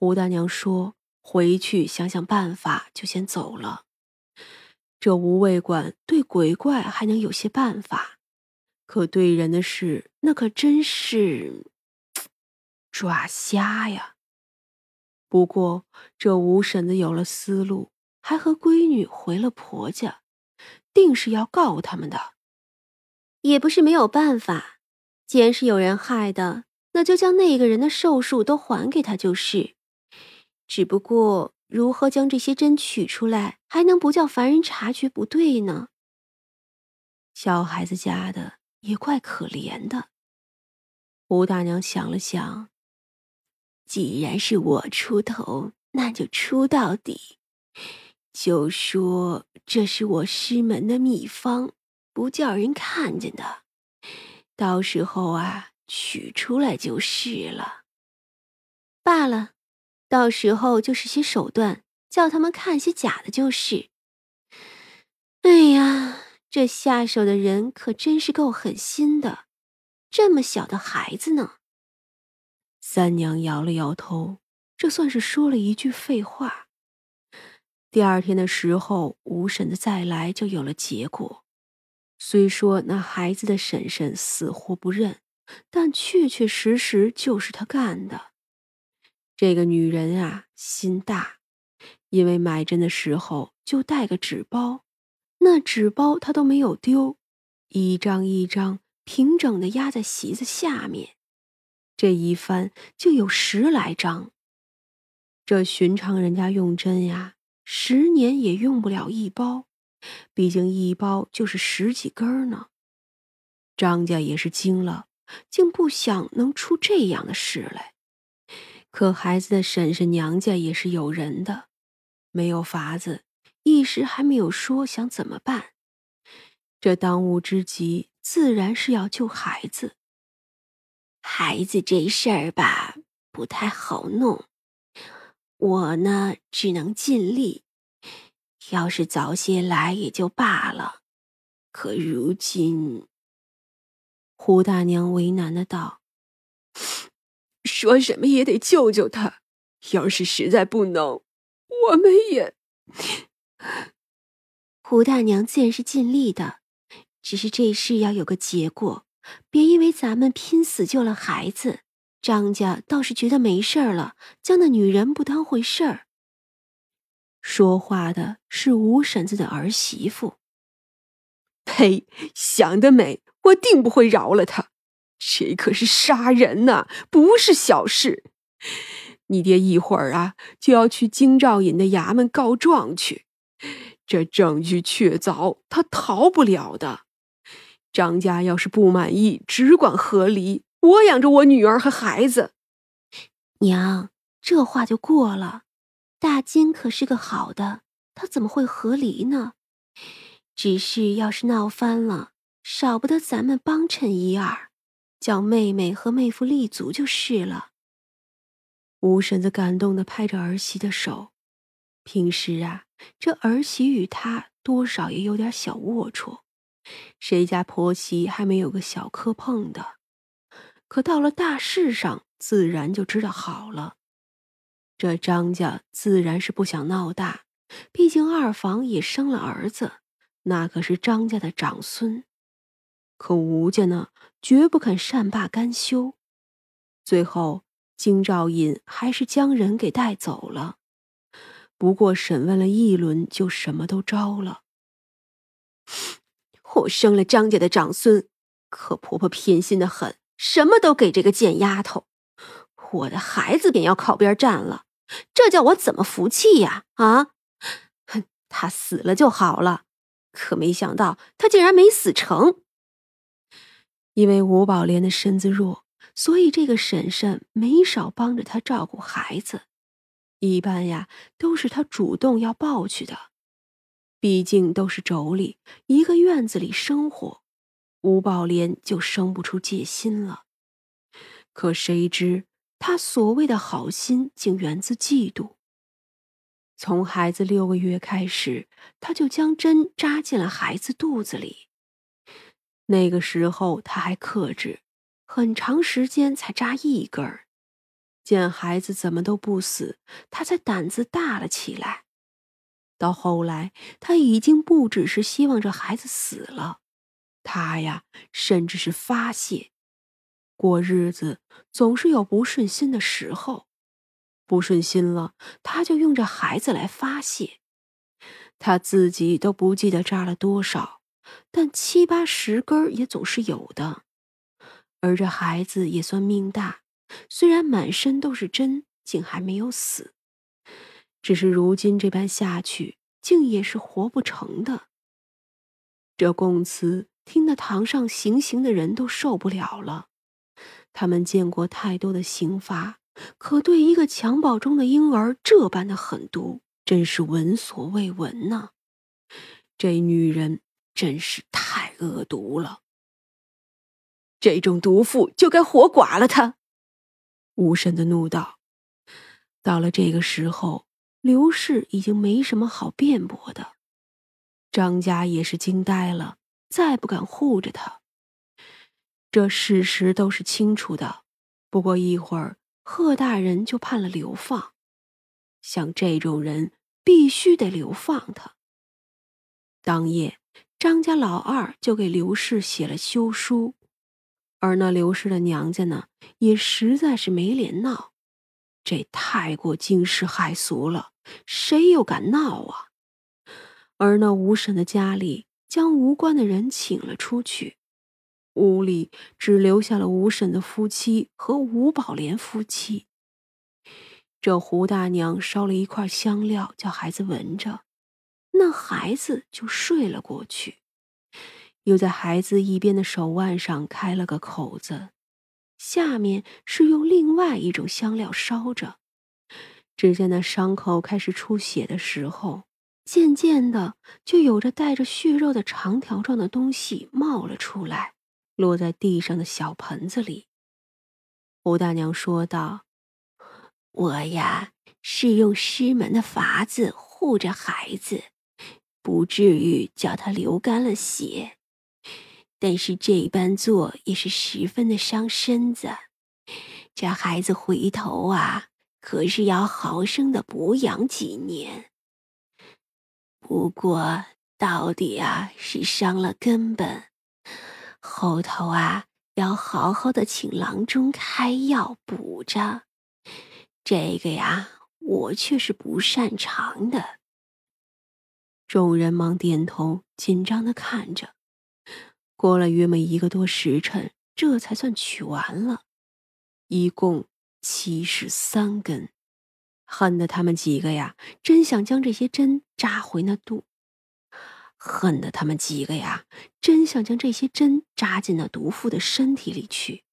胡大娘说：“回去想想办法，就先走了。”这无畏馆对鬼怪还能有些办法，可对人的事，那可真是抓瞎呀。不过这吴婶子有了思路，还和闺女回了婆家，定是要告他们的。也不是没有办法，既然是有人害的，那就将那个人的寿数都还给他就是。只不过。如何将这些针取出来，还能不叫凡人察觉不对呢？小孩子家的也怪可怜的。吴大娘想了想，既然是我出头，那就出到底。就说这是我师门的秘方，不叫人看见的。到时候啊，取出来就是了。罢了。到时候就是些手段，叫他们看些假的，就是。哎呀，这下手的人可真是够狠心的，这么小的孩子呢。三娘摇了摇头，这算是说了一句废话。第二天的时候，吴婶子再来就有了结果。虽说那孩子的婶婶死活不认，但确确实实就是他干的。这个女人啊，心大，因为买针的时候就带个纸包，那纸包她都没有丢，一张一张平整的压在席子下面，这一翻就有十来张。这寻常人家用针呀，十年也用不了一包，毕竟一包就是十几根呢。张家也是惊了，竟不想能出这样的事来。可孩子的婶婶娘家也是有人的，没有法子，一时还没有说想怎么办。这当务之急，自然是要救孩子。孩子这事儿吧，不太好弄。我呢，只能尽力。要是早些来也就罢了，可如今，胡大娘为难的道。说什么也得救救他，要是实在不能，我们也……胡大娘自然是尽力的，只是这事要有个结果，别因为咱们拼死救了孩子，张家倒是觉得没事儿了，将那女人不当回事儿。说话的是吴婶子的儿媳妇。呸！想得美，我定不会饶了他。这可是杀人呐，不是小事。你爹一会儿啊就要去京兆尹的衙门告状去，这证据确凿，他逃不了的。张家要是不满意，只管和离，我养着我女儿和孩子。娘，这话就过了。大金可是个好的，他怎么会和离呢？只是要是闹翻了，少不得咱们帮衬一二。叫妹妹和妹夫立足就是了。吴婶子感动的拍着儿媳的手。平时啊，这儿媳与她多少也有点小龌龊，谁家婆媳还没有个小磕碰的？可到了大事上，自然就知道好了。这张家自然是不想闹大，毕竟二房也生了儿子，那可是张家的长孙。可吴家呢？绝不肯善罢甘休，最后京兆尹还是将人给带走了。不过审问了一轮，就什么都招了。我生了张家的长孙，可婆婆偏心的很，什么都给这个贱丫头。我的孩子便要靠边站了，这叫我怎么服气呀？啊！哼，他死了就好了，可没想到他竟然没死成。因为吴宝莲的身子弱，所以这个婶婶没少帮着她照顾孩子。一般呀，都是她主动要抱去的。毕竟都是妯娌，一个院子里生活，吴宝莲就生不出戒心了。可谁知，她所谓的好心，竟源自嫉妒。从孩子六个月开始，她就将针扎进了孩子肚子里。那个时候他还克制，很长时间才扎一根儿。见孩子怎么都不死，他才胆子大了起来。到后来，他已经不只是希望这孩子死了，他呀，甚至是发泄。过日子总是有不顺心的时候，不顺心了，他就用这孩子来发泄。他自己都不记得扎了多少，但七八十根也总是有的。而这孩子也算命大，虽然满身都是针，竟还没有死。只是如今这般下去，竟也是活不成的。这供词听得堂上行刑的人都受不了了。他们见过太多的刑罚，可对一个襁褓中的婴儿这般的狠毒，真是闻所未闻呐！这女人真是太恶毒了。这种毒妇就该活剐了他！无神的怒道。到了这个时候。刘氏已经没什么好辩驳的，张家也是惊呆了，再不敢护着他。这事实都是清楚的，不过一会儿，贺大人就判了流放。像这种人，必须得流放他。当夜，张家老二就给刘氏写了休书，而那刘氏的娘家呢，也实在是没脸闹。这太过惊世骇俗了，谁又敢闹啊？而那吴婶的家里将无关的人请了出去，屋里只留下了吴婶的夫妻和吴宝莲夫妻。这胡大娘烧了一块香料，叫孩子闻着，那孩子就睡了过去，又在孩子一边的手腕上开了个口子。下面是用另外一种香料烧着，只见那伤口开始出血的时候，渐渐的就有着带着血肉的长条状的东西冒了出来，落在地上的小盆子里。胡大娘说道：“我呀，是用师门的法子护着孩子，不至于叫他流干了血。”但是这般做也是十分的伤身子，这孩子回头啊，可是要好生的补养几年。不过到底啊是伤了根本，后头啊要好好的请郎中开药补着。这个呀，我却是不擅长的。众人忙点头，紧张的看着。过了约么一个多时辰，这才算取完了，一共七十三根，恨得他们几个呀，真想将这些针扎回那肚；恨得他们几个呀，真想将这些针扎进那毒妇的身体里去。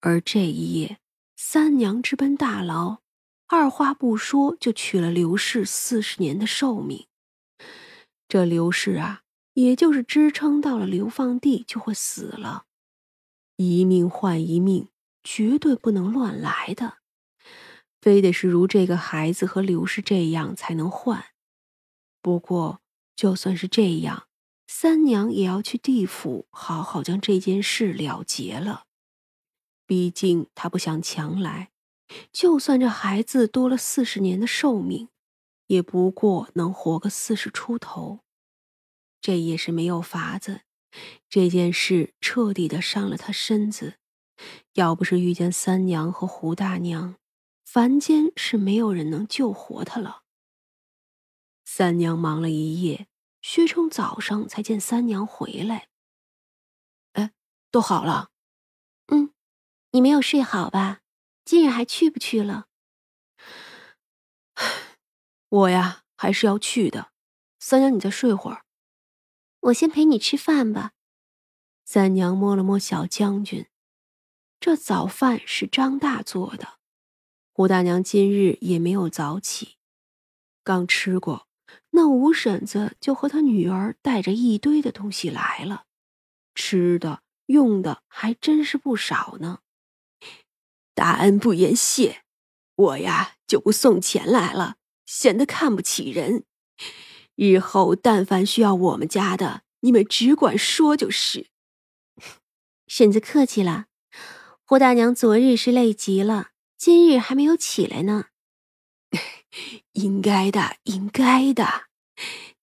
而这一夜，三娘直奔大牢，二话不说就取了刘氏四十年的寿命。这刘氏啊。也就是支撑到了流放地就会死了，一命换一命，绝对不能乱来的，非得是如这个孩子和刘氏这样才能换。不过就算是这样，三娘也要去地府好好将这件事了结了。毕竟她不想强来，就算这孩子多了四十年的寿命，也不过能活个四十出头。这也是没有法子，这件事彻底的伤了他身子。要不是遇见三娘和胡大娘，凡间是没有人能救活他了。三娘忙了一夜，薛冲早上才见三娘回来。哎，都好了。嗯，你没有睡好吧？今日还去不去了？我呀，还是要去的。三娘，你再睡会儿。我先陪你吃饭吧。三娘摸了摸小将军，这早饭是张大做的。胡大娘今日也没有早起，刚吃过，那吴婶子就和她女儿带着一堆的东西来了，吃的用的还真是不少呢。大恩不言谢，我呀就不送钱来了，显得看不起人。日后但凡需要我们家的，你们只管说就是。婶子客气了，胡大娘昨日是累极了，今日还没有起来呢。应该的，应该的，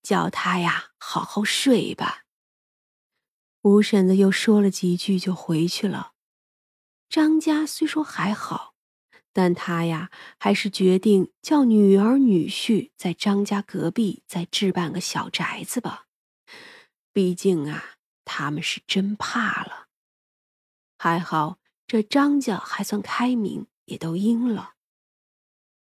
叫他呀好好睡吧。吴婶子又说了几句，就回去了。张家虽说还好，但他呀还是决定叫女儿女婿在张家隔壁再置办个小宅子吧。毕竟啊，他们是真怕了。还好这张家还算开明，也都应了。